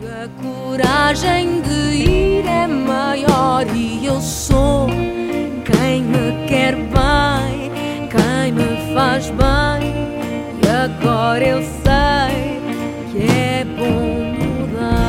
A coragem de ir é maior e eu sou quem me quer bem, quem me faz bem. E agora eu sei que é bom mudar.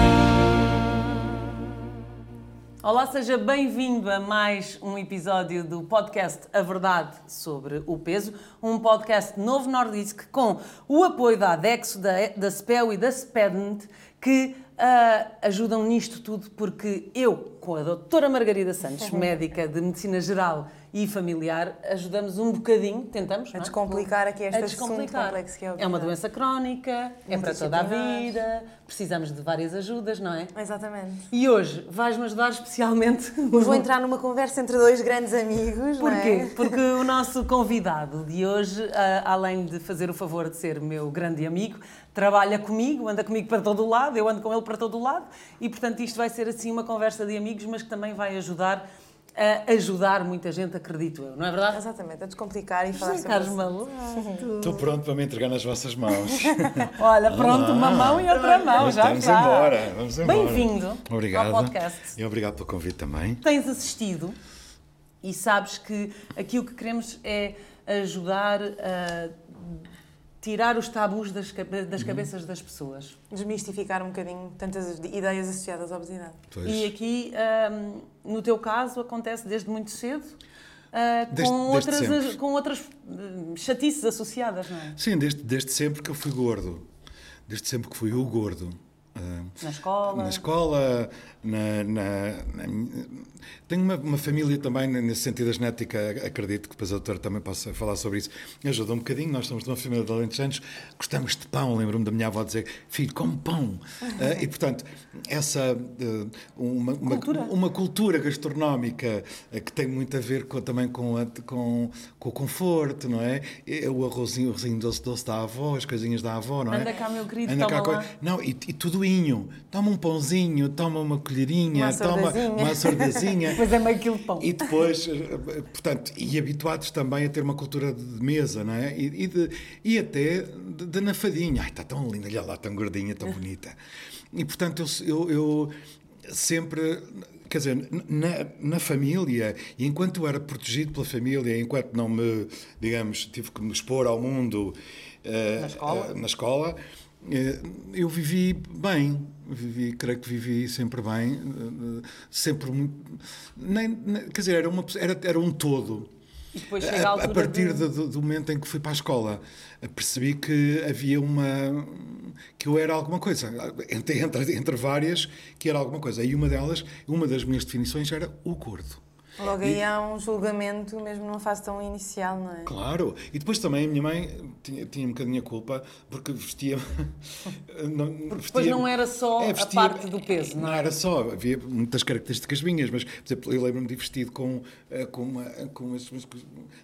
Olá, seja bem-vindo a mais um episódio do podcast A Verdade sobre o Peso, um podcast novo Nordisk com o apoio da Adexo, da, da SPEL e da SPEDNT, que ah, ajudam nisto tudo, porque eu, com a doutora Margarida Santos, médica de Medicina Geral e Familiar, ajudamos um bocadinho, tentamos, não é? descomplicar aqui A assunto descomplicar. complexo que é a É uma doença crónica, é para toda a vida, precisamos de várias ajudas, não é? Exatamente. E hoje vais-me ajudar especialmente. Vou entrar numa conversa entre dois grandes amigos, Porquê? é? Porque o nosso convidado de hoje, ah, além de fazer o favor de ser meu grande amigo, trabalha comigo, anda comigo para todo o lado, eu ando com ele para todo o lado, e portanto isto vai ser assim uma conversa de amigos, mas que também vai ajudar a ajudar muita gente, acredito eu, não é verdade? Exatamente, a descomplicar e falar José sobre Carlos isso. Maluco. Estou pronto para me entregar nas vossas mãos. Olha, pronto, uma mão e outra mão, já Vamos está. embora, vamos embora. Bem-vindo Obrigado. ao podcast. E obrigado pelo convite também. tens assistido e sabes que aqui o que queremos é ajudar a tirar os tabus das, das cabeças das pessoas. Desmistificar um bocadinho tantas ideias associadas à obesidade. Pois. E aqui, hum, no teu caso, acontece desde muito cedo. ah, Desde- com, desde outras, sempre. com outras hum, chatices associadas, não é? Sim, desde, desde sempre que eu fui gordo. Desde sempre que fui o gordo. Ah, Na escola. Na escola, na, na- na tenho uma, uma família também, nesse sentido, a genética, acredito que depois a doutora também possa falar sobre isso. Ajuda um bocadinho, nós somos de uma família de alentejanos, gostamos de pão, lembro-me da minha avó dizer, filho, come pão. Ah, e, portanto, essa, ah, uma, uma, Cultura. uma cultura gastronómica ah, que tem muito a ver com- também com, a- com, com o conforto, não é? O arrozinho, o arrozinho doce, doce da avó, as coisinhas da avó, não é? Anda cá, meu querido, Anda cá, lá. não, e, e tudoinho. Toma um pãozinho, toma uma colherinha, Uma toma uma. Depois é meio quilo de pão. E depois, eh, portanto, e habituados também a ter uma cultura de mesa, não é? E, e, de- e até de, de nafadinha. Ai, está tão linda, olha lá, tão gordinha, tão bonita. E, portanto, eu, eu, eu sempre, quer dizer, na, na família, e enquanto eu era protegido pela família, enquanto não me, digamos, tive que me expor ao mundo eh, Na escola? eh, na escola, eu vivi bem, vivi, creio que vivi sempre bem, eh, sempre muito, nem, quer dizer, era, uma, era, era um todo. E depois chega a A, a partir de- do, do momento em que fui para a escola, eh, percebi que havia uma. que eu era alguma coisa, entre, entre, entre várias, que era alguma coisa. E uma delas, uma das minhas definições era o gordo. Logo aí há um julgamento, mesmo numa fase tão inicial, não é? Claro, e depois também a minha mãe tinha, tinha um bocadinho a culpa porque vestia. não, Porque depois não era só a parte do peso, não não é? era só, havia muitas características minhas, mas, por exemplo, eu lembro-me de vestido com, eh, com, uma, com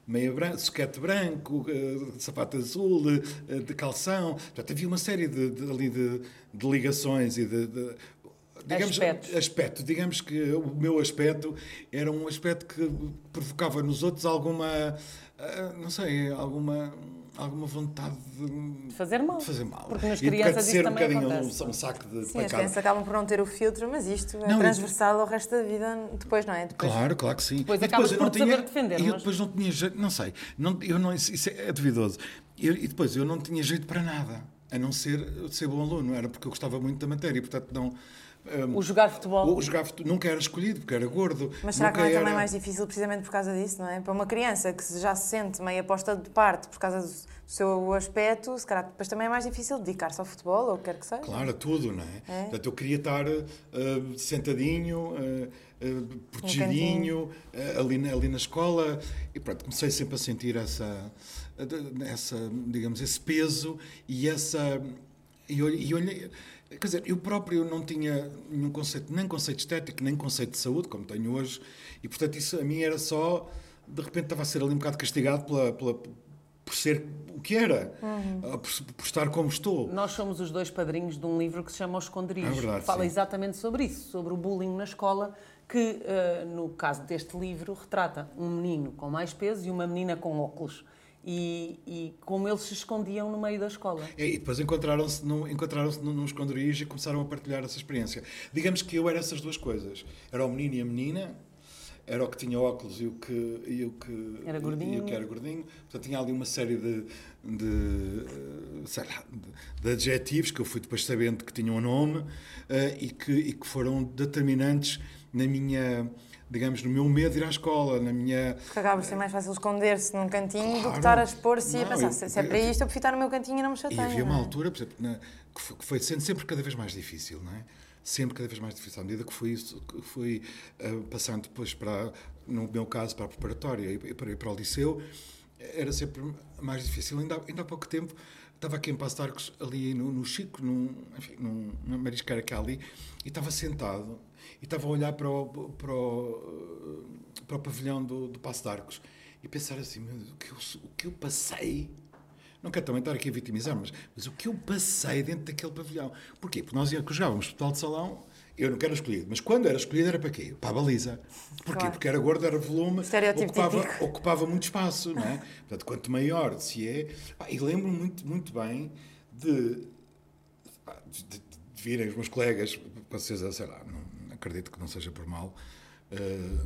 meia branca, soquete branco, eh, sapato azul, eh, de calção. Portanto, havia uma série de, de- ali de, de ligações e de. de digamos, Aspectos. aspecto. Digamos que o meu aspecto era um aspecto que provocava nos outros alguma, ah, não sei, alguma, alguma vontade de, De fazer mal. de fazer mal. Porque nas E crianças isso ser um também bocadinho acontece. um, um saco de Sim, as pancada. crianças acabam por não ter o filtro, mas isto é Não, transversal ao resto da vida depois, não é? Depois, Claro, claro que sim. Depois E acabas eu por não saber defender, E eu mas- depois não tinha jeito, não sei, não, eu não, isso isso é duvidoso. Eu- e depois eu não tinha jeito para nada, a não ser ser bom aluno, era porque eu gostava muito da matéria, portanto não. Hum, O jogar futebol. o jogar fute- nunca era escolhido, porque era gordo. Mas será que não é também era- mais difícil precisamente por causa disso, não é? Para uma criança que já se sente meio aposta de parte por causa do seu aspecto, se calhar depois também é mais difícil dedicar-se ao futebol ou o que quer que seja. Claro, a tudo, não é? É. Portanto, eu queria estar eh, sentadinho, eh, eh, protegidinho, eh, ali, na, ali na escola. E pronto, comecei sempre a sentir essa, essa digamos, esse peso e essa. E e olhei- quer dizer, eu próprio não tinha nenhum conceito, nem conceito estético, nem conceito de saúde, como tenho hoje, e portanto isso a mim era só. De repente estava a ser ali um bocado castigado pela, pela, por ser o que era, ah, por, por estar como estou. Nós somos os dois padrinhos de um livro que se chama Os Esconderijos. É verdade, que fala sim. exatamente sobre isso, sobre o bullying na escola, que eh, no caso deste livro retrata um menino com mais peso e uma menina com óculos. E, e como eles se escondiam no meio da escola. É, e depois encontraram-se num, encontraram num, esconderijo e começaram a partilhar essa experiência. Digamos que eu era essas duas coisas. Era o menino e a menina, era o que tinha óculos e o que, e o que, Era gordinho. E o que era gordinho. Portanto, tinha ali uma série de, de, sei lá, de, de adjetivos que eu fui depois sabendo que tinham um nome eh, e, que, e que foram determinantes na minha, digamos, no meu medo de ir à escola, na minha... Porque acaba por ser mais fácil esconder-se num cantinho do Claro. que estar a expor-se e a pensar, eu- se, é para isto, eu prefiro estar no meu cantinho e não me E chateio. havia uma é? altura, por exemplo, na- que foi- que foi sendo sempre cada vez mais difícil, não é? Sempre cada vez mais difícil. À medida que fui, que fui ah, passando depois para, no meu caso, para a preparatória e para, e para o liceu, era sempre mais difícil. Ainda, há- ainda há pouco tempo estava aqui em Passo de Arcos, ali no, no Chico, num, enfim, num, numa marisqueira que há ali, e estava sentado e estava a olhar para o, para o, para o pavilhão do, do Passo de Arcos e pensar assim, meu Deus, o que eu, o que eu passei não quero também estar aqui a vitimizar, mas, mas o que eu passei dentro daquele pavilhão? Porquê? Porque nós jogávamos futebol de salão, eu não quero escolhido, mas quando era escolhido era para quê? Para a baliza. Porquê? Claro. Porque era gordo, era volume, ocupava, típico. ocupava muito espaço, não é? Portanto, quanto maior se é. E lembro-me muito, muito bem de, de, de- de virem os meus colegas, com certeza, sei lá, não, acredito que não seja por mal, eh,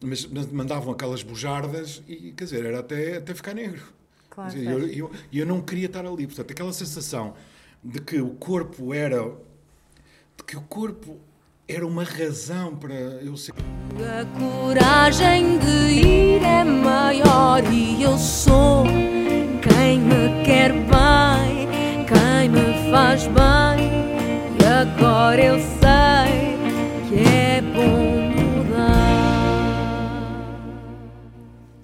mas, mandavam aquelas bujardas e, quer dizer, era até, até ficar negro. Claro, claro. eu, eu, eu não queria estar ali. Portanto, aquela sensação de que o corpo era. de que o corpo era uma razão para eu ser. A coragem de ir é maior e eu sou quem me quer bem, quem me faz bem. E agora eu sei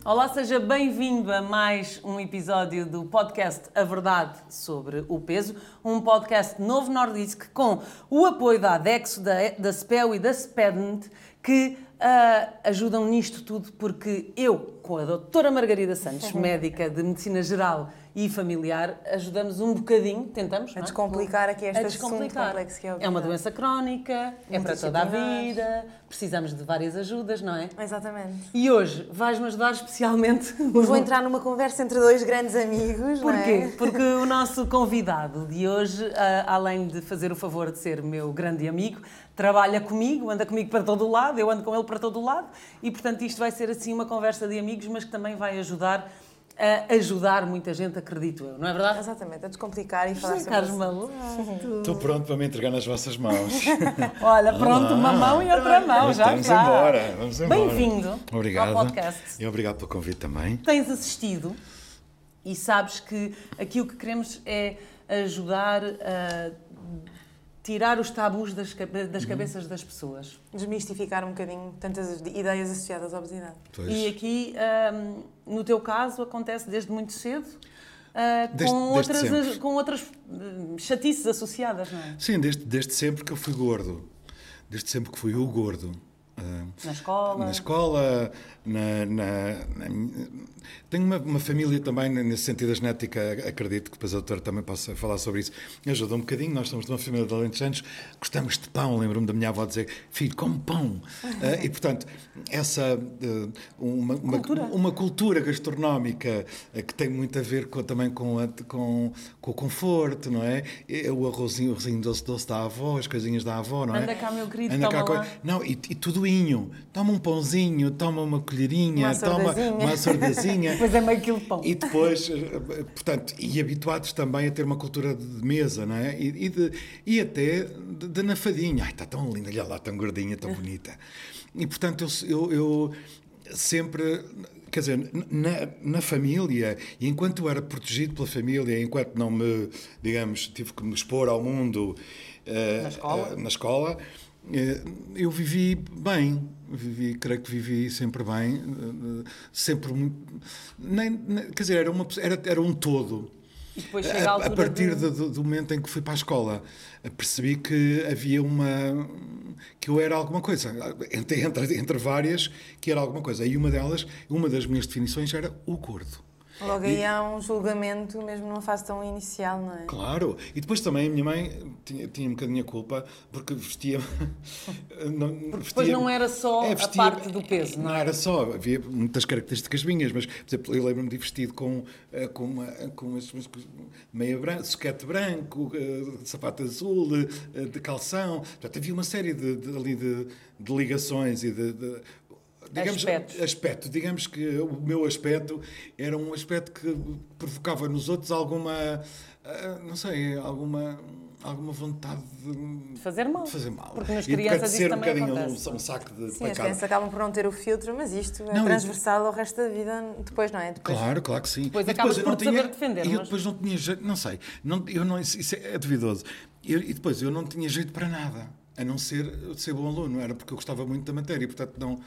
Olá, seja bem-vindo a mais um episódio do podcast A Verdade sobre o Peso, um podcast novo Nordisk com o apoio da Adexo, da, da SPEL e da SPEDNT, que ah, ajudam nisto tudo porque eu, com a doutora Margarida Santos, médica de Medicina Geral e Familiar, ajudamos um bocadinho, tentamos, não é? descomplicar aqui este A descomplicar. complexo que é a É uma doença crónica, é para toda a vida, precisamos de várias ajudas, não é? Exatamente. E hoje vais-me ajudar especialmente. Vou entrar numa conversa entre dois grandes amigos, não Porquê? é? Porque o nosso convidado de hoje, ah, além de fazer o favor de ser meu grande amigo, trabalha comigo, anda comigo para todo o lado, eu ando com ele para todo o lado e, portanto, isto vai ser assim uma conversa de amigos, mas que também vai ajudar a ajudar muita gente, acredito eu, não é verdade? Exatamente, a descomplicar e falar José sobre isso. Maluco. Estou pronto para me entregar nas vossas mãos. Olha, pronto, uma mão e outra mão, já Vamos está. embora, vamos embora. Bem-vindo Obrigado. ao podcast. E obrigado pelo convite também. tens assistido e sabes que aqui o que queremos é ajudar a tirar os tabus das, das cabeças das pessoas. Desmistificar um bocadinho tantas ideias associadas à obesidade. Pois. E aqui, ahm, no teu caso, acontece desde muito cedo. Desde- com, desde outras, com outras hum, chatices associadas, não é? Sim, desde, desde sempre que eu fui gordo. Desde sempre que fui o gordo. Ah, Na escola. Na escola, na, na- na tenho uma, uma família também, nesse sentido da genética, acredito que depois a doutora também possa falar sobre isso. Me ajuda um bocadinho, nós somos de uma família de alentejanos, gostamos de pão, lembro-me da minha avó dizer, filho, come pão. Ah, e, portanto, essa, eh, uma, uma, Cultura. uma cultura gastronómica eh, que tem muito a ver com, também com, a- com, com o conforto, não é? O arrozinho, o arrozinho doce, doce da avó, as coisinhas da avó, não é? Anda cá, meu querido, Anda cá, não, e, e Toma um pãozinho, toma uma colherinha, Uma toma uma sordazinha. Depois é meio quilo de pão. E depois, portanto, e habituados também a ter uma cultura de mesa, não é? E, e, de- e até de, de nafadinha. Ai, está tão linda, olha lá, tão gordinha, tão bonita. E, portanto, eu, eu, eu sempre, quer dizer, na, na família, e enquanto eu era protegido pela família, enquanto não me, digamos, tive que me expor ao mundo eh, Na escola? eh, na escola, eu vivi bem, vivi, creio que vivi sempre bem, eh, sempre muito, nem, quer dizer, era, uma, era, era um todo. E depois chega a A, a partir de... do, do momento em que fui para a escola, eh, percebi que havia uma. que eu era alguma coisa, entre, entre, entre várias, que era alguma coisa. E uma delas, uma das minhas definições era o gordo. Logo aí há um julgamento, mesmo numa fase tão inicial, não é? Claro, e depois também a minha mãe tinha, tinha um bocadinho a culpa porque vestia. não, porque depois não era só é, vestia, a parte do peso, não, não é? era só, havia muitas características minhas, mas, por exemplo, eu lembro-me de vestido com, eh, com, uma, com meia branca, soquete branco, eh, sapato azul, eh, de calção. Portanto, havia uma série de, de, ali de, de ligações e de digamos, Aspectos. aspecto. Digamos que o meu aspecto era um aspecto que provocava nos outros alguma, ah, não sei, alguma alguma vontade de fazer mal. De fazer mal. Porque nas crianças ser um bocadinho acontece. um, um saco de Sim, as crianças acabam por não ter o filtro, mas isto é não, transversal ao resto da vida depois, não é? Depois, claro, claro que sim. Depois acabas por te saber defender. E eu depois não tinha jeito, não sei, não, eu não, isso é duvidoso. Eu, e depois eu não tinha jeito para nada, a não ser ser bom aluno, era porque eu gostava muito da matéria, portanto não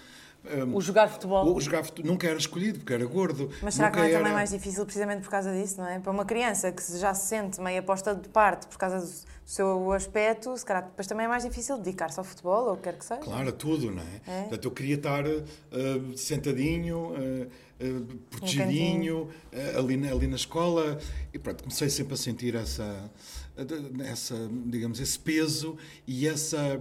um, o jogar futebol? O jogar futebol nunca era escolhido, porque era gordo. Mas será que não é era... também mais difícil precisamente por causa disso, não é? Para uma criança que já se sente meio aposta de parte por causa do seu aspecto, se calhar depois também é mais difícil dedicar-se ao futebol ou o que quer que seja. Claro, a tudo, não é? é? Portanto, eu queria estar uh, sentadinho, uh, uh, protegidinho, ali, na, ali na escola e pronto, comecei sempre a sentir essa, essa digamos, esse peso e essa...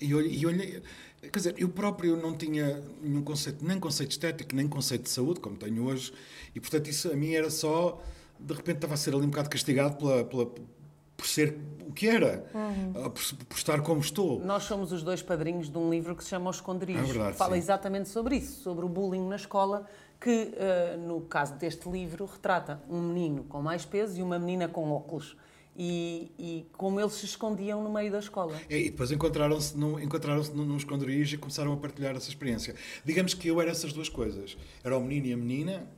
E olhei, Quer dizer, eu próprio não tinha nenhum conceito, nem conceito estético, nem conceito de saúde, como tenho hoje, e portanto isso a mim era só, de repente estava a ser ali um bocado castigado pela, pela por ser o que era, uhum. por, por, estar como estou. Nós somos os dois padrinhos de um livro que se chama Os Esconderijos, é verdade, que fala sim. exatamente sobre isso, sobre o bullying na escola, que uh, no caso deste livro retrata um menino com mais peso e uma menina com óculos e, e, como eles se escondiam no meio da escola. É, e depois encontraram-se no, encontraram num, num esconderijo e começaram a partilhar essa experiência. Digamos que eu era essas duas coisas. Era o menino e a menina,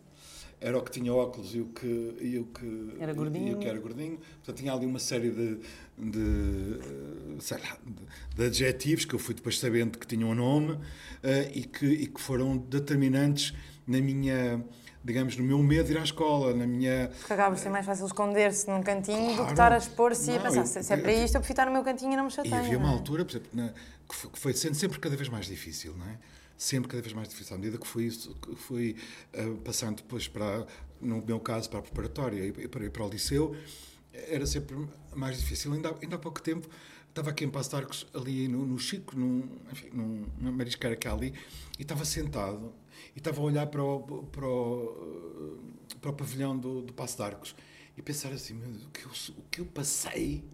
era o que tinha óculos e o que, e o que, era, gordinho. E o que era gordinho. Portanto, tinha ali uma série de, de, sei lá, de, de adjetivos que eu fui depois sabendo que tinham um nome uh, e, que, e que foram determinantes na minha digamos, no meu medo de ir à escola, na minha... Porque acaba por ser mais fácil esconder-se num cantinho claro. do que estar a expor-se e a pensar, eu, se é para isto, eu prefiro estar no meu cantinho e não me chateio. E havia uma é? altura, por exemplo, na, que foi sendo sempre cada vez mais difícil, não é? Sempre cada vez mais difícil. À medida que fui, fui uh, passando depois para, no meu caso, para a preparatória e para, para o liceu, era sempre mais difícil. Ainda, ainda há pouco tempo estava aqui em Passo Arcos, ali no, no Chico, num, enfim, num, numa marisqueira que há ali, e estava sentado e estava a olhar para o, para o, para o pavilhão do, do Passo de Arcos e pensar assim, o que eu, o que eu passei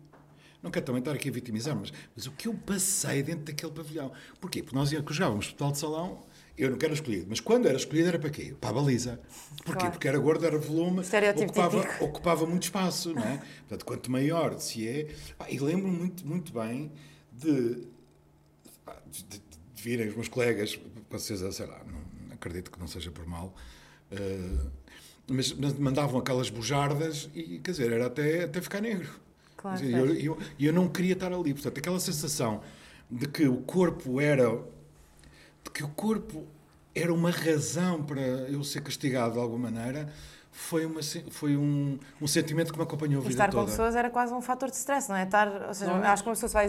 não quero também estar aqui a vitimizar, mas, mas o que eu passei dentro daquele pavilhão. Porquê? Porque nós jogávamos futebol de salão, eu não quero escolhido, mas quando era escolhido era para quê? Para a baliza. Porquê? Claro. Porque era gordo, era volume, ocupava, ocupava muito espaço, não é? Portanto, quanto maior se é. E lembro muito, muito bem de, de, de, de virem os meus colegas, com certeza, sei lá, não, acredito que não seja por mal, uh, mas mandavam aquelas bujardas e, quer dizer, era até, até ficar negro. Claro, e eu, eu, eu não queria estar ali. Portanto, aquela sensação de que o corpo era. de que o corpo era uma razão para eu ser castigado de alguma maneira foi, uma, foi um, um sentimento que me acompanhou a vida estar toda. com pessoas era quase um fator de stress, não é? Estar, ou seja, é? acho que uma pessoa se vai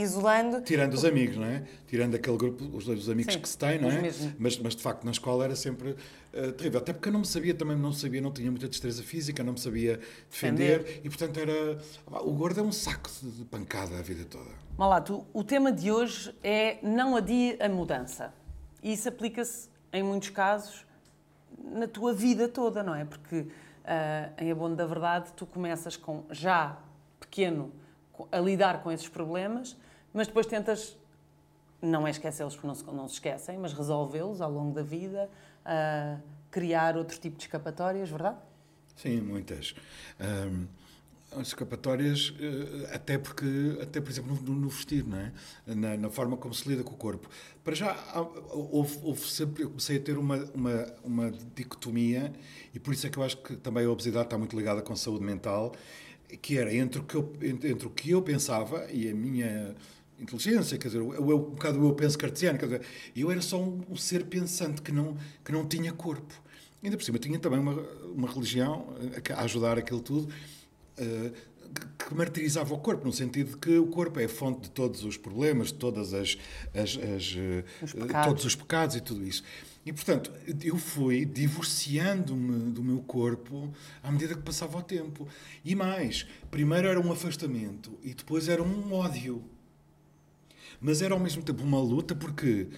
isolando... Tirando os amigos, não é? Tirando aquele grupo, os dois amigos Sim, que se têm, não é? Mas, mas de facto na escola era sempre uh, terrível. Até porque eu não me sabia, também não sabia, não tinha muita destreza física, não me sabia defender, defender. e portanto era... O gordo é um saco de pancada a vida toda. Malato, o tema de hoje é não adie a mudança. E isso aplica-se em muitos casos na tua vida toda, não é? Porque, uh, em abono da verdade, tu começas com já pequeno a lidar com esses problemas, mas depois tentas, não é esquecê-los porque não se, não se esquecem, mas resolvê-los ao longo da vida, uh, criar outro tipo de escapatórias, verdade? Sim, muitas. Um escapatórias, eh, até porque, até por exemplo, no, no vestir, não é? Na, na, forma como se lida com o corpo. Para já, houve, houve sempre, eu comecei a ter uma, uma, uma dicotomia, e por isso é que eu acho que também a obesidade está muito ligada com saúde mental, que era entre o que eu, entre o que eu pensava e a minha inteligência, quer dizer, eu, eu, um bocado eu penso cartesiano, quer dizer, eu era só um, um ser pensante que não, que não tinha corpo. Ainda por cima, tinha também uma, uma religião a ajudar aquilo tudo, eh, que martirizava o corpo, no sentido de que o corpo é a fonte de todos os problemas, de todas as, as, as Os eh, todos os pecados e tudo isso. E, portanto, eu fui divorciando-me do meu corpo à medida que passava o tempo. E mais, primeiro era um afastamento e depois era um ódio. Mas era ao mesmo tempo uma luta porque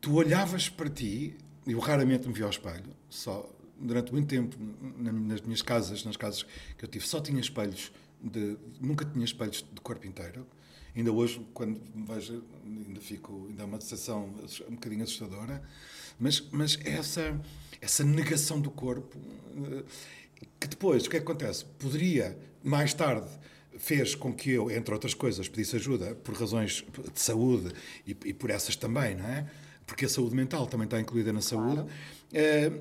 tu olhavas para ti, eu raramente me via ao espelho, só durante muito tempo na- nas minhas casas, nas casas que eu tive, só tinha espelhos, de, nunca tinha espelhos de corpo inteiro. Ainda hoje, quando vejo, ainda fico, ainda é uma sensação um bocadinho assustadora, mas, mas essa, essa negação do corpo, eh, que depois, o que é que acontece? Poderia, mais tarde, fez com que eu, entre outras coisas, pedisse ajuda por razões de saúde e, e por essas também, não é? Porque a saúde mental também está incluída na saúde. Eh,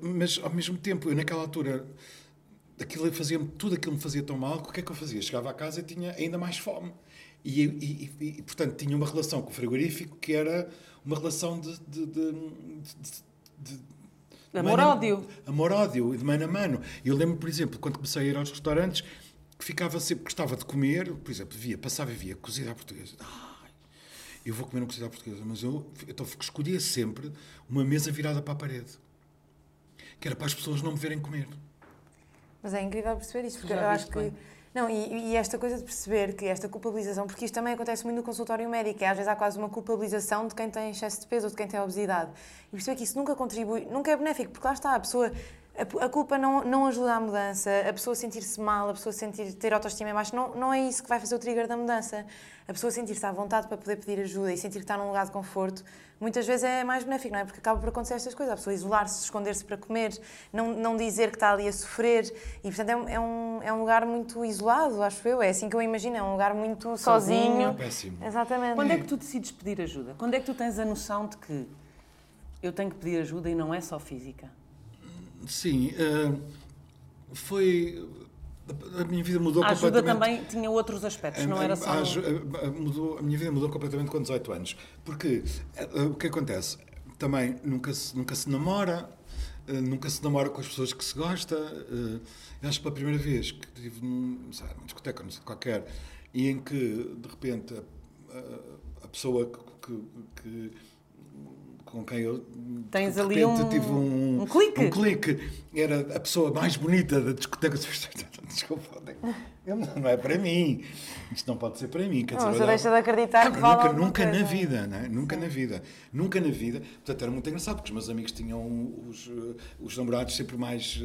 mas, ao mesmo tempo, eu naquela altura, aquilo fazia tudo aquilo me fazia tão mal que o que é que eu fazia? Chegava a casa e tinha ainda mais fome. E, e- e- e, portanto, tinha uma relação com o frigorífico que era uma relação de. de, de, de- Amor-ódio. Amor-ódio, de mano a mano. Eu lembro, por exemplo, quando comecei a ir aos restaurantes, que ficava sempre, gostava de comer, por exemplo, via, passava e via cozida à portuguesa. Ai, eu vou comer uma cozida à portuguesa, mas eu então, escolhia sempre uma mesa virada para a parede. Que era para as pessoas não me verem comer. Mas é incrível perceber isso, porque eu acho que. bem. Não, e, e esta coisa de perceber que esta culpabilização, porque isto também acontece muito no consultório médico, é, às vezes há quase uma culpabilização de quem tem excesso de peso ou de quem tem obesidade. E perceber que isso nunca contribui, nunca é benéfico, porque lá está, a pessoa. A, culpa não, não ajuda à mudança, a pessoa sentir-se mal, a pessoa sentir, ter autoestima em baixo, não, não é isso que vai fazer o trigger da mudança. A pessoa sentir-se à vontade para poder pedir ajuda e sentir que está num lugar de conforto, muitas vezes é mais benéfico, não é? Porque acaba por acontecer estas coisas. A pessoa isolar-se, esconder-se para comer, não, não dizer que está ali a sofrer. E, portanto, é, um- é um, é um lugar muito isolado, acho eu. É assim que eu imagino, é um lugar muito sozinho. Sozinho. Péssimo. Exatamente. Quando é que tu decides pedir ajuda? Quando é que tu tens a noção de que eu tenho que pedir ajuda e não é só física? Sim, eh, foi. A minha vida mudou A ajuda completamente. também tinha outros aspectos, não era só. a mudou, a minha vida mudou completamente com 18 anos. Porque eh, eh, o que acontece? Também nunca se, nunca se namora, nunca se namora com as pessoas que se gosta. eu acho que pela primeira vez que estive num, sei numa discoteca, não sei, qualquer, e em que de repente a pessoa que, que- que- com quem eu Tens de ali repente um- tive um, um clique. um clique. Era a pessoa mais bonita da discoteca. Desculpa, não é para mim. Isto não pode ser para mim. Quer Não, dizer, você eu deixa de acreditar que Nunca- vale Nunca, na vida, não é? Nunca na vida. Nunca na vida. Portanto, era muito engraçado, porque os meus amigos tinham os, eh, os namorados sempre mais,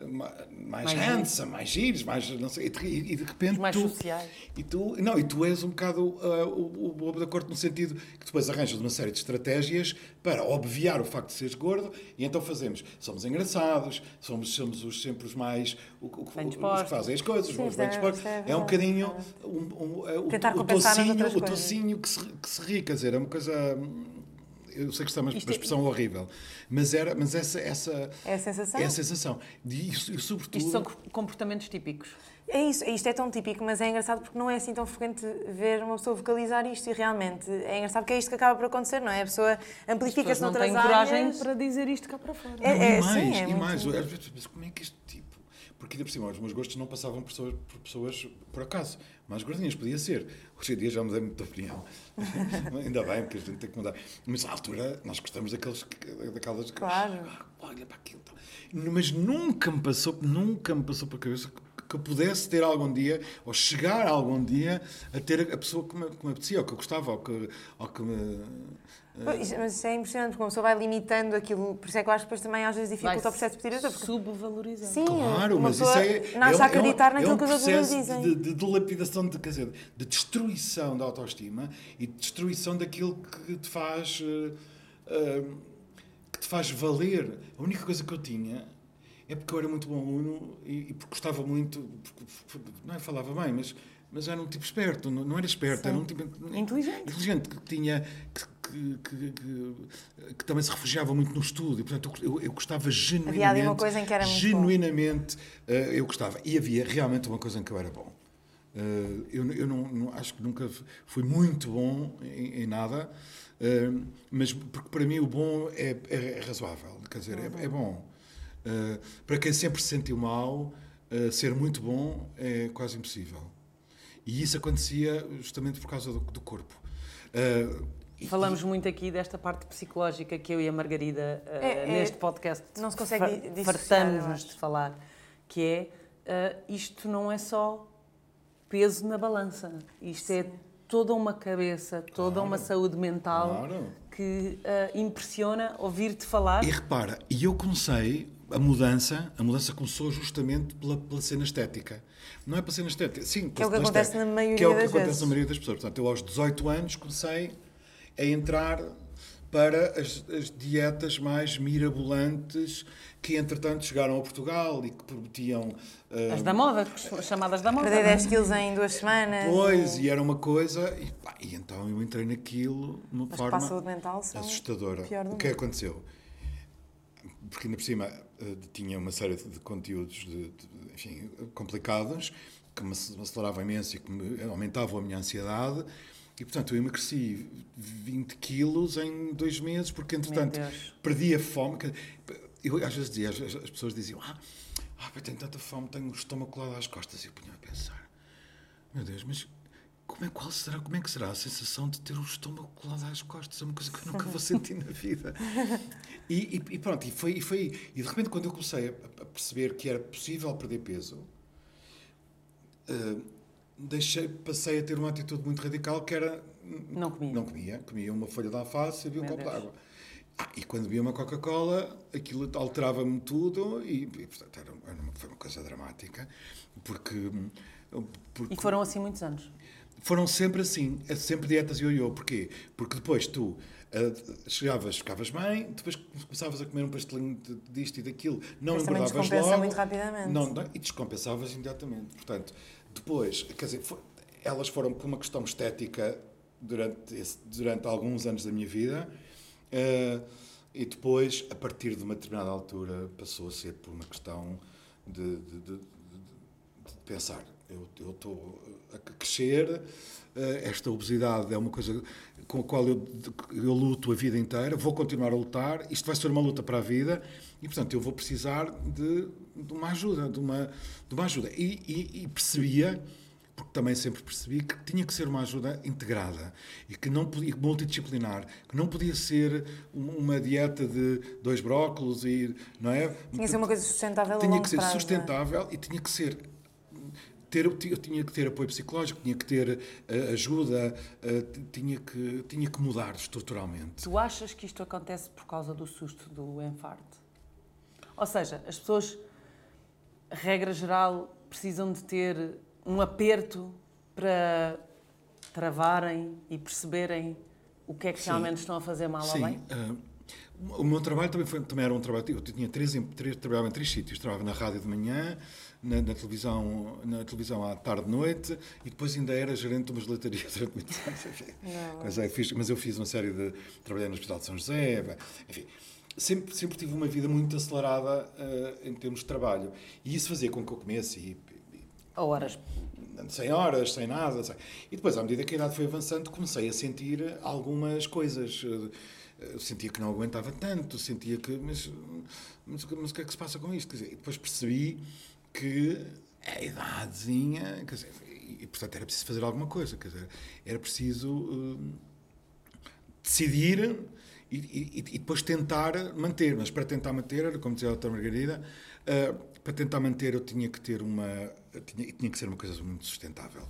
eh, ma- mais, Mais handsome, mais giros, mais não sei, e de, e de repente Os mais tu, sociais. e tu, não, e tu és um bocado ah, o, o bobo da corte no sentido que depois arranjas uma série de estratégias para obviar o facto de seres gordo e então fazemos, somos engraçados, somos, somos os, sempre os mais, o, o, que dispostos. fazem as coisas, Sim, os bem é- dispostos. isto é É um bocadinho um, um, é o, Tentar tocinho, o tocinho que se, que se ri, quer dizer, é uma coisa... Eu sei que está uma, uma Isto é- expressão horrível, mas, era, mas essa, essa É a sensação. é a sensação. E, isso- e sobretudo... Isto são comportamentos típicos. É isso, isto é tão típico, mas é engraçado porque não é assim tão frequente ver uma pessoa vocalizar isto e realmente é engraçado porque é isto que acaba por acontecer, não é? A pessoa As pessoas amplifica-se não noutras têm coragem áreas. para dizer isto cá para fora. É- Não, é, e sim, mais, é e muito- mais. Às vezes penso, como é que este tipo. Porque ainda por cima, os meus gostos não passavam por pessoas por, pessoas, por acaso. Mais gordinhas, podia ser. Hoje em dia já mudei muito de opinião. ainda bem, porque a gente tem que mudar. Mas à altura nós gostamos daqueles, que- daquelas. que- Claro. Ah, olha para aquilo. Mas nunca me passou, nunca me passou por cabeça que, que eu pudesse ter algum dia, ou chegar algum dia, a ter a pessoa que me, que me apetecia, ou que eu gostava, ou que, ou que me. Mas isso é impressionante porque uma pessoa vai limitando aquilo, por isso é que eu acho que depois também às vezes dificulta o processo de pedir ajuda. porque- subvalorizando. Sim, Claro, uma mas isso pessoa é. nasce é, a acreditar é naquilo é um que os outros dizem. de, de dilapidação, de, quer dizer, de destruição da autoestima e de destruição daquilo que te faz. eh, eh, que te faz valer. A única coisa que eu tinha é porque eu era muito bom aluno e, e porque gostava muito. porque- não é falava bem, mas. Mas era um tipo esperto, não, não era esperto, era um tipo Inteligente. inteligente que tinha que, que, que- que- que também se refugiava muito no estudo e portanto eu, eu gostava genuinamente Havia ali uma coisa em que era muito bom. genuinamente eh, eu gostava e havia realmente uma coisa em que eu era bom Eh, eu eu não, não- acho que nunca fui muito bom em, em nada eh, mas porque para mim o bom é, é razoável quer dizer é, é bom para quem sempre se sentiu mal ser muito bom é quase impossível. E isso acontecia justamente por causa do, do corpo. Uh, Falamos muito aqui desta parte psicológica que eu e a Margarida uh, é, é, neste podcast não se consegue fartamos-nos de falar, que é uh, isto não é só peso na balança, isto é Sim. é toda uma cabeça, toda claro. uma saúde mental claro. que uh, impressiona ouvir-te falar. E repara, e eu comecei a mudança, a mudança começou justamente pela, pela cena estética. Não é pela cena estética, sim, que é o que acontece na maioria que é o que das acontece vezes. na maioria das pessoas. Portanto, eu aos 18 anos comecei a entrar para as, as, dietas mais mirabolantes que, entretanto, chegaram a Portugal e que prometiam... Uh, as da moda, chamadas da moda. Perder 10 quilos em duas semanas. Pois, e... e era uma coisa... E, pá, e, então eu entrei naquilo de uma Mas forma mental assustadora. O que é aconteceu? Porque, ainda por cima, uh, tinha uma série de, conteúdos de, de, enfim, complicados que me, me aceleravam imenso e que me aumentavam a minha ansiedade e, portanto, eu emagreci 20 quilos em dois meses, porque, entretanto, perdi a fome. Eu, às vezes dizia, as, as pessoas diziam, ah, ah, tenho tanta fome, tenho o estômago colado às costas. E eu punha a pensar, meu Deus, mas como é, qual será, como é que será a sensação de ter o estômago colado às costas? É uma coisa que eu nunca vou sentir na vida. E, e, e pronto, e foi, e foi. E de repente, quando eu comecei a, a perceber que era possível perder peso, uh, deixei, passei a ter uma atitude muito radical que era. Não comia. Não comia. Comia uma folha de alface e bebia um copo de água. Ah, e quando bebia uma Coca-Cola, aquilo alterava-me tudo e, e portanto, era, uma, foi uma coisa dramática. Porque, porque. E foram assim muitos anos? Foram sempre assim, é sempre dietas ioiô. Porquê? Porque depois tu uh, chegavas, ficavas bem, depois começavas a comer um pastelinho disto e daquilo, não engordavas logo. muito rapidamente. Não, não, e descompensavas imediatamente. Portanto, depois, quer dizer, foi, elas foram por uma questão estética durante, esse, durante alguns anos da minha vida. Uh, e depois, a partir de uma determinada altura, passou a ser por uma questão de, de, de, de pensar: eu estou a crescer, uh, esta obesidade é uma coisa com a qual eu, eu luto a vida inteira, vou continuar a lutar, isto vai ser uma luta para a vida e, portanto, eu vou precisar de, de uma ajuda, de uma, de uma ajuda. E, e, e, percebia, porque também sempre percebi, que tinha que ser uma ajuda integrada e que não podia, multidisciplinar, que não podia ser uma dieta de dois brócolos e, não é? Tinha que ser uma coisa sustentável Tinha que ser prazo, é? sustentável e tinha que ser ter, eu tinha que ter apoio psicológico, tinha que ter uh, ajuda, uh, tinha, que, tinha que mudar estruturalmente. Tu achas que isto acontece por causa do susto do infarto? Ou seja, as pessoas, regra geral, precisam de ter um aperto para travarem e perceberem o que é que Sim. realmente estão a fazer mal Sim. ou bem? Uh, o meu trabalho também, foi, também era um trabalho. Eu tinha três, três, trabalhava em três sítios. Trabalhava na rádio de manhã, na, na, televisão, na televisão à tarde noite e depois ainda era gerente de uma gelataria durante muitos anos. Mas, é, mas eu fiz uma série de. Trabalhei no Hospital de São José, enfim sempre, sempre tive uma vida muito acelerada uh, em termos de trabalho. E isso fazia com que eu comesse. E, e, horas. Sem horas, sem nada. Sem... E depois, à medida que a idade foi avançando, comecei a sentir algumas coisas. Uh, sentia que não aguentava tanto, sentia que. Mas, mas, mas, o que é que se passa com isto? Quer dizer, e depois percebi que a idadezinha. Quer dizer, e, portanto era preciso fazer alguma coisa. Quer dizer, era preciso uh, decidir e, e, e, depois tentar manter. Mas para tentar manter, como dizia a doutora Margarida, uh, para tentar manter eu tinha que ter uma. Tinha, tinha que ser uma coisa muito sustentável.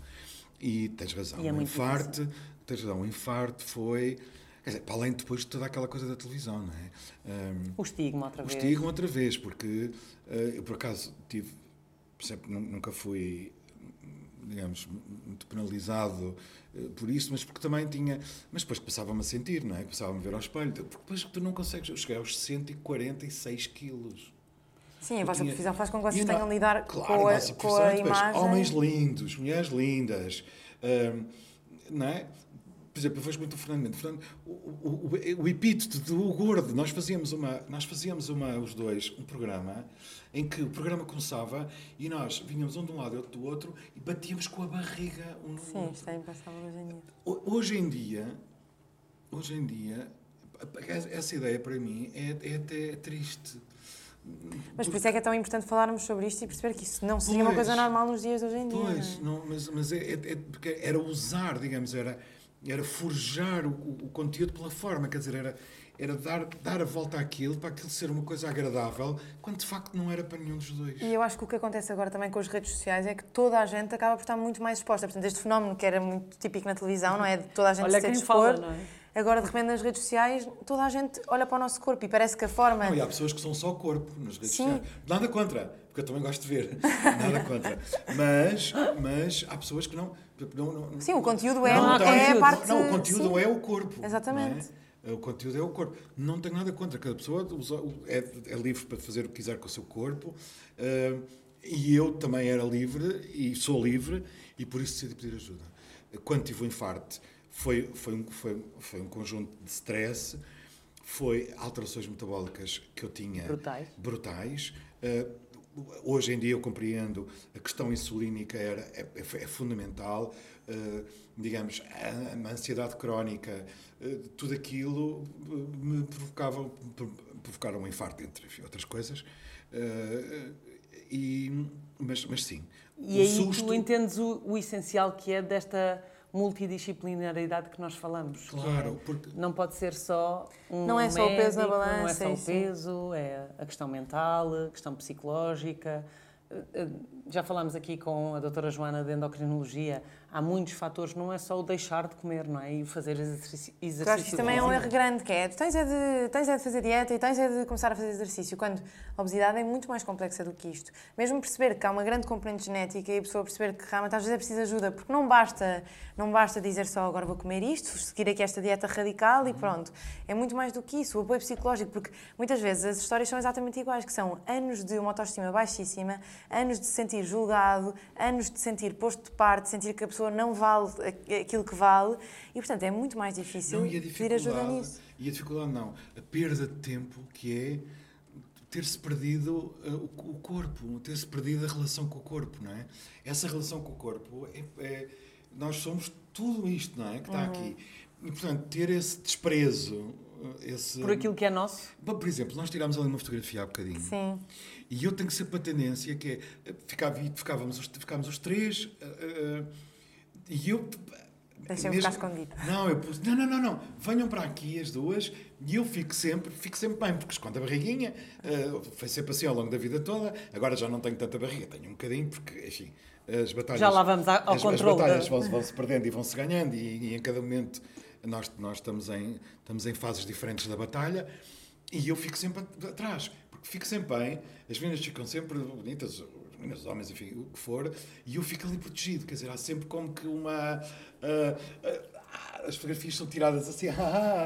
E tens razão, e é um infarto, tens razão, um infarto foi. Quer dizer, para além depois de toda aquela coisa da televisão, não é? Um, o estigma outra o vez. O estigma outra vez, porque uh, eu por acaso tive, sempre, nunca fui, digamos, muito penalizado eh, por isso, mas porque também tinha. Mas depois passava-me a sentir, não é? Passava-me a ver ao espelho. Porque depois tu não consegues. Eu cheguei aos 146 quilos. Sim, a vossa tinha... profissão faz com que vocês tenham a lidar claro, com a, a, com a imagem. Homens lindos, mulheres lindas, hum, não é? Por exemplo, eu vejo muito o Fernando Mendes. Fernando, o, o, o, o epíteto do gordo, nós fazíamos, uma, nós fazíamos uma, os dois um programa em que o programa começava e nós vinhamos um de um lado e outro do outro e batíamos com a barriga um no Sim, outro. isto é impensável hoje em dia. Hoje em dia, hoje em dia essa ideia para mim é, é até triste. Mas por isso é que é tão importante falarmos sobre isto e perceber que isso não seria uma Pois. coisa normal nos dias de hoje em dia. Pois, não é? mas, mas é, é- é porque era usar, digamos, era, era forjar o, o- conteúdo pela forma, quer dizer, era, era dar, dar a volta àquilo para aquilo ser uma coisa agradável, quando de facto não era para nenhum dos dois. E eu acho que o que acontece agora também com as redes sociais é que toda a gente acaba por estar muito mais exposta. Portanto, este fenómeno que era muito típico na televisão, não é? De toda a gente Olha se quem dispor. fala, não é? Agora, de repente, nas redes sociais, toda a gente olha para o nosso corpo e parece que a forma. Não, e há pessoas que são só corpo nas redes Sim. sociais. Nada contra, porque eu também gosto de ver. Nada contra. Mas, mas há pessoas que não. Não, não Sim, o conteúdo é, Não é a parte. Não, o conteúdo sim. é o corpo. Exatamente. não é? O conteúdo é o corpo. Não tenho nada contra. Cada pessoa é, é livre para fazer o que quiser com o seu corpo. eh, e eu também era livre e sou livre e por isso decidi pedir ajuda. Quando tive o infarto, foi, foi, um, foi, foi um conjunto de stress, foi alterações metabólicas que eu tinha Brutais. brutais. Eh, hoje em dia eu compreendo a questão insulínica era, é, é- é fundamental. Eh, digamos, a, a ansiedade crónica, eh, tudo aquilo eh, me provocava, provocaram um infarto, entre outras coisas. Eh, e, mas, mas sim, E o aí susto, tu entendes o, o essencial que é desta multidisciplinaridade que nós falamos. que Claro, é- porque- Não pode ser só um Não é só o peso na médico, Não é balança, só o sim. peso, é a questão mental, a questão psicológica. Eh, eh, Já falámos aqui com a doutora Joana de endocrinologia, há muitos fatores, não é só o deixar de comer, não é? E fazer exercício. Eu exercício acho que isso também é um erro grande, que é, tu tens é, de, tens é de fazer dieta e tens é de começar a fazer exercício, quando a obesidade é muito mais complexa do que isto. Mesmo perceber que há uma grande componente genética e a pessoa perceber que realmente às vezes é preciso ajuda, porque não basta, não basta dizer só agora vou comer isto, seguir aqui esta dieta radical e pronto. É muito mais do que isso, o apoio psicológico, porque muitas vezes as histórias são exatamente iguais, que são anos de uma autoestima baixíssima, anos de se sentir julgado, anos de sentir posto de parte, sentir que a pessoa não vale aquilo que vale, e portanto é muito mais difícil Não, a pedir ajuda nisso. e a dificuldade não, a perda de tempo que é ter-se perdido uh, o, o corpo, ter-se perdido a relação com o corpo, não é? Essa relação com o corpo, é, é- nós somos tudo isto, não é? Que está Uhum. aqui. E, portanto, ter esse desprezo, uh, esse... Por aquilo que é nosso. Bom, Por exemplo, nós tirámos ali uma fotografia há bocadinho. Sim. E eu tenho sempre uma tendência que é. Ficava, ficávamos, os, ficávamos os três. ah, ah, e eu. Deixa-me mesmo- ficar escondido. Não, eu pus. Não, não, não, não. Venham para aqui as duas e eu fico sempre, fico sempre bem, porque escondo a barriguinha. ah, foi sempre assim ao longo da vida toda. Agora já não tenho tanta barriga, tenho um bocadinho, porque, enfim, as batalhas. Já lá vamos ao as, controle As batalhas da- vão-se perdendo e vão-se ganhando, e, e em cada momento nós, nós estamos, em, estamos em fases diferentes da batalha e eu fico sempre at- atrás, porque fico sempre bem, as meninas ficam sempre bonitas, os homens, enfim, o que for, e eu fico ali protegido, quer dizer, há sempre como que uma. ah, ah, as fotografias são tiradas assim. ah,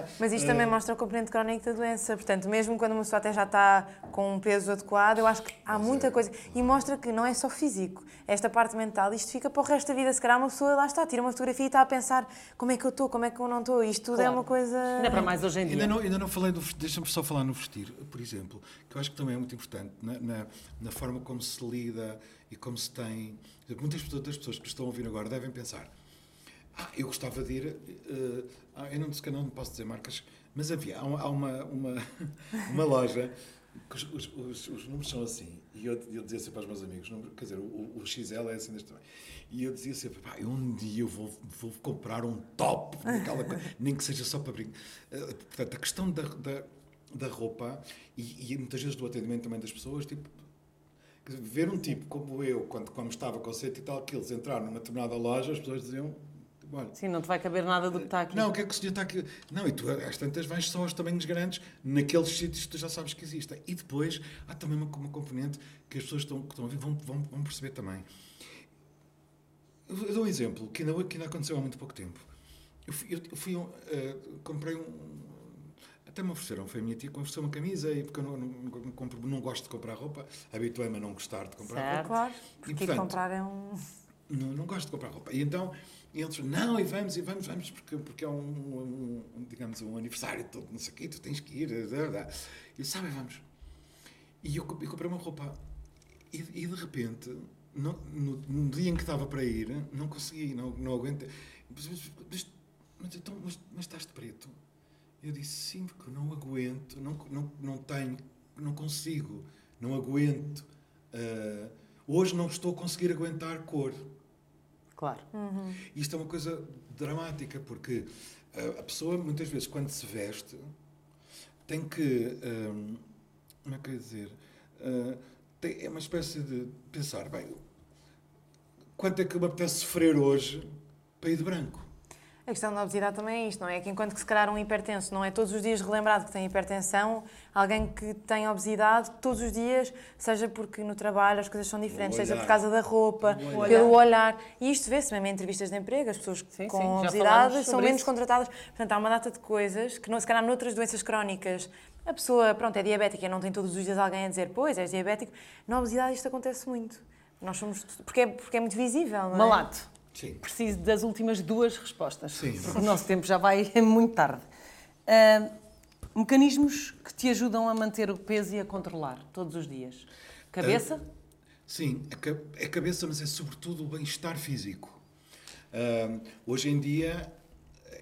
ah, Mas isto ah, também mostra o componente crónico da doença. Portanto, mesmo quando uma pessoa até já está com um peso adequado, eu acho que há muita coisa. E mostra que não é só físico. Esta parte mental, isto fica para o resto da vida. Se calhar uma pessoa lá está, tira uma fotografia e está a pensar como é que eu estou, como é que eu não estou. Isto tudo é Claro. uma coisa. Ainda para mais hoje em dia. Ainda não, ainda não falei do vestir, deixa-me só falar no vestir, por exemplo, que eu acho que também é muito importante na, na, na forma como se lida e como se tem. Muitas das pessoas que estão a ouvir agora devem pensar. Ah, eu gostava de ir. ah, eu não, se não posso dizer marcas, mas havia, há uma, há uma, uma, uma loja que os, os, os- os números são assim. E eu, eu dizia sempre aos meus amigos: número, quer dizer, o, o XL é assim deste tamanho. E eu dizia sempre: pá, um dia eu vou, vou comprar um top, coisa, nem que seja só para brincar. Eh, portanto, a questão da, da, da roupa e, e muitas vezes do atendimento também das pessoas, tipo, Ver um tipo como eu, quando, quando estava com 100 e tal quilos, entrar numa determinada loja, as pessoas diziam: olha, Sim, não te vai caber nada do que está aqui. não, o que é que o senhor está aqui? Não, e tu às tantas vais só aos tamanhos grandes naqueles sítios que tu já sabes que existem. E depois há também uma, uma componente que as pessoas estão, que estão a ouvir vão, vão, vão perceber também. Eu, dou um exemplo que ainda, que ainda aconteceu há muito pouco tempo. Eu fui, eu, eu fui um, eh, comprei um. Até me ofereceram, foi a minha tia que me ofereceu uma camisa, e porque eu não, não, não compro- não gosto de comprar roupa, habituei-me a não gostar de comprar Certo. roupa. Claro, porque ir portanto, comprar é um. Não, não gosto de comprar roupa. E então eles não, e vamos, e vamos, vamos, porque, porque é um, um- digamos, um aniversário todo, não sei o quê, tu tens que ir. dá. E eu, sabe, vamos. E eu, eu comprei uma roupa. E, e de repente, no, no, dia em que estava para ir, não consegui, não, não aguentei. Mas, mas, mas, então, mas, mas estás de preto? Eu disse sim, porque não aguento, não, não, não tenho, não consigo não aguento. Uh, hoje não estou a conseguir aguentar cor. Claro. Uhum. Isto é uma coisa dramática, porque uh, a pessoa, muitas vezes, quando se veste, tem que. Um, como é que eu ia dizer? Uh, tem, é uma espécie de pensar, bem, quanto é que me apetece sofrer hoje para ir de branco? A questão da obesidade também é isto, não é? Que enquanto que se calhar um hipertenso não é todos os dias relembrado que tem hipertensão, alguém que tem obesidade todos os dias, seja porque no trabalho as coisas são diferentes, seja por causa da roupa, olhar. pelo olhar. E isto vê-se mesmo em entrevistas de emprego, as pessoas Sim, com sim, obesidade são menos isso. contratadas. Portanto, há uma data de coisas que, não, se calhar, noutras doenças crónicas, a pessoa, pronto, é diabética e não tem todos os dias alguém a dizer, pois, és diabético. Na obesidade isto acontece muito. Nós somos... Porque é, porque é muito visível, não é? Malato, Sim. preciso das últimas duas respostas. Sim. Porque o nosso tempo já vai muito tarde. Ah, mecanismos que te ajudam a manter o peso e a controlar todos os dias. Cabeça? Sim, é ca- é cabeça, mas é sobretudo o bem-estar físico. Ah, hoje em dia,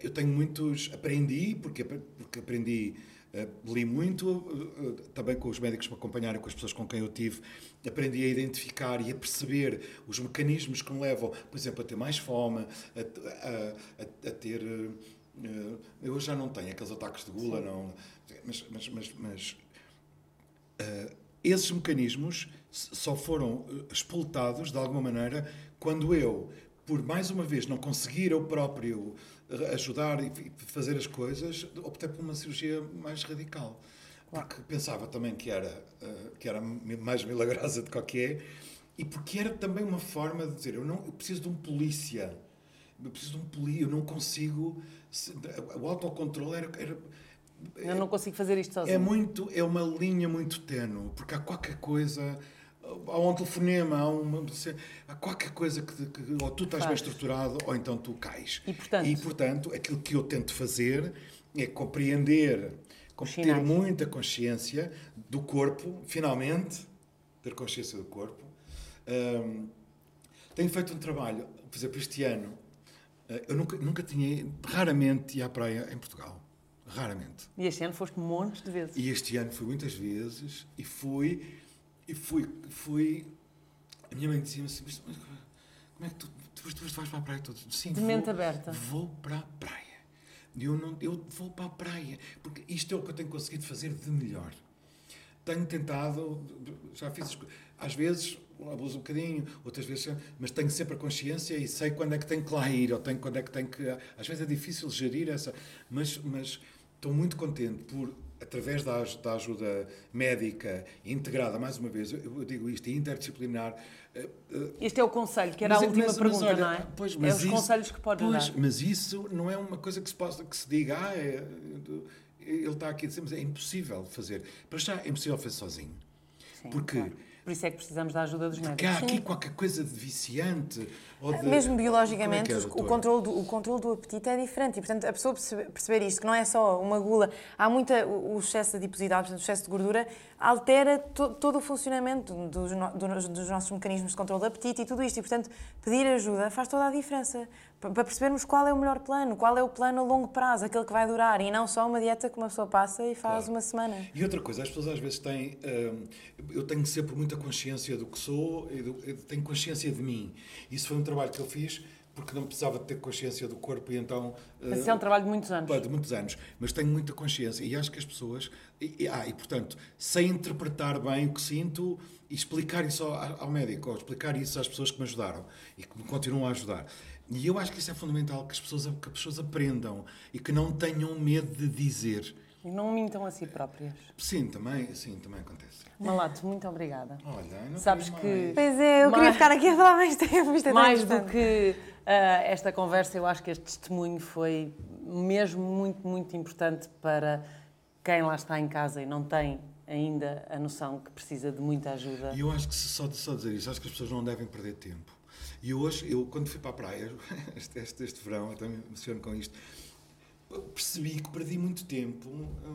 eu tenho muitos. Aprendi, porque, porque aprendi, li muito, ah, também com os médicos que me acompanharam, com as pessoas com quem eu tive, aprendi a identificar e a perceber os mecanismos que me levam, por exemplo, a ter mais fome, a, a- a- a ter. eu já não tenho aqueles ataques de gula, não, mas, mas, mas, mas Uh, esses mecanismos só foram explotados, de alguma maneira, quando eu, por mais uma vez, não conseguir eu próprio ajudar e fazer as coisas, optei por uma cirurgia mais radical. Porque pensava também que era, uh, que era mais milagrosa de qualquer e porque era também uma forma de dizer: eu, não, eu preciso de um polícia. Eu preciso de um polícia, eu não consigo. O autocontrole era- era Eu não consigo fazer isto sozinho. é muito, é uma linha muito tenue, porque há qualquer coisa, há um telefonema, há, uma, há qualquer coisa que, que ou tu estás bem Faz. estruturado ou então tu cais. E, portanto? e, portanto, aquilo que eu tento fazer é compreender, com- ter muita consciência do corpo, finalmente, ter consciência do corpo. Hum, tenho feito um trabalho, por exemplo, este ano, eh, eu nunca, nunca tinha, raramente ia à praia em Portugal. Raramente. E este ano foste montes de vezes. E este ano fui muitas vezes e fui. E fui. fui a minha mãe dizia-me assim: "Mas como é que tu, tu, tu vais para a praia todos? Sim, De vou, mente aberta. Vou para a praia. Eu, não, eu vou para a praia. Porque isto é o que eu tenho conseguido fazer de melhor. Tenho tentado, já fiz, às vezes abuso um bocadinho, outras vezes, mas tenho sempre a consciência e sei quando é que tenho que lá ir, ou tenho, quando é que tenho que. Às vezes é difícil gerir essa, mas, mas estou muito contente por, através da, da ajuda médica integrada, mais uma vez, eu, digo isto, interdisciplinar. eh, eh, Este é o conselho, que era mas a é- última mas- mas pergunta, olha, não é? Pois, é mas os isso- conselhos que podes pois, dar. Mas isso não é uma coisa que se, possa, que se diga, ah, é, ele está aqui a dizer, mas é impossível fazer. Para já é impossível fazer sozinho. Sim, porque- claro. Por isso é que precisamos da ajuda dos Porque médicos. há aqui qualquer coisa de viciante. De, Mesmo Como biologicamente, é é, o, controle do, o controle do apetite é diferente. E, portanto, a pessoa perceber, isto, que não é só uma gula. Há muita. O excesso de adiposidade, portanto, o excesso de gordura, altera to- todo o funcionamento dos, do- dos nossos mecanismos de controle do apetite e tudo isto. E, portanto, pedir ajuda faz toda a diferença. Pa- Para percebermos qual é o melhor plano, qual é o plano a longo prazo, aquele que vai durar. E não só uma dieta que uma pessoa passa e faz Claro. uma semana. E outra coisa, as pessoas às vezes têm. hum, eu tenho sempre muita consciência do que sou, e eu tenho consciência de mim. Isso foi um trabalho que eu fiz porque não precisava de ter consciência do corpo e então. Mas uh, é um trabalho de muitos anos. Pá, de muitos anos, mas tenho muita consciência e acho que as pessoas. E, e- ah, e portanto, sei interpretar bem o que sinto e explicar isso ao, ao médico, ou explicar isso às pessoas que me ajudaram e que me continuam a ajudar. E eu acho que isso é fundamental, que as pessoas, que as pessoas aprendam e que não tenham medo de dizer. E não mintam a si próprias. Sim, também, sim, também acontece. Malato, muito obrigada. Olha, não Sabes queria que- mais. Pois é, eu queria Mas- ficar aqui a falar mais tempo. Isto é Mais do que ah, esta conversa, eu acho que este testemunho foi mesmo muito, muito importante para quem lá está em casa e não tem ainda a noção que precisa de muita ajuda. E eu acho que só, só dizer isso, acho que as pessoas não devem perder tempo. E hoje, eu quando fui para a praia, este, este, este verão, eu também me emociono com isto, percebi que perdi muito tempo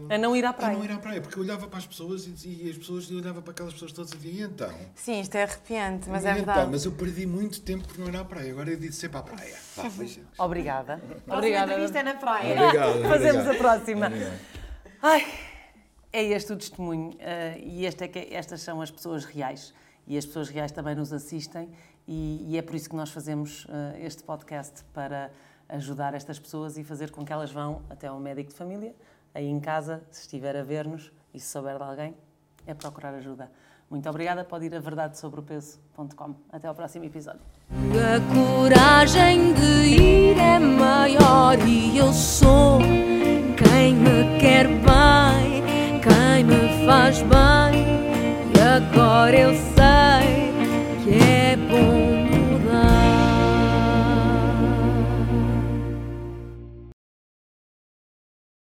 A não ir à praia. A não ir à praia, porque eu olhava para as pessoas e, dizia- e as pessoas, eu olhava para aquelas pessoas todas e dizia, e então? Sim, isto é arrepiante, mas E é então? verdade. Mas eu perdi muito tempo por não ir à praia, agora eu disse sempre à praia. Vá, beijinhos. Obrigada. Obrigada. Isto é na praia. Obrigado. Fazemos obrigado. a próxima. Obrigado. Ai, é este o testemunho uh, e este é que, estas são as pessoas reais. E as pessoas reais também nos assistem e, e é por isso que nós fazemos uh, este podcast para ajudar estas pessoas e fazer com que elas vão até ao médico de família, aí em casa, se estiver a ver-nos e se souber de alguém, é procurar ajuda. Muito obrigada, pode ir a verdade sobre o peso.com. Até ao próximo episódio. A coragem de ir é maior e eu sou quem me quer bem, quem me faz bem. E agora eu sei que é bom.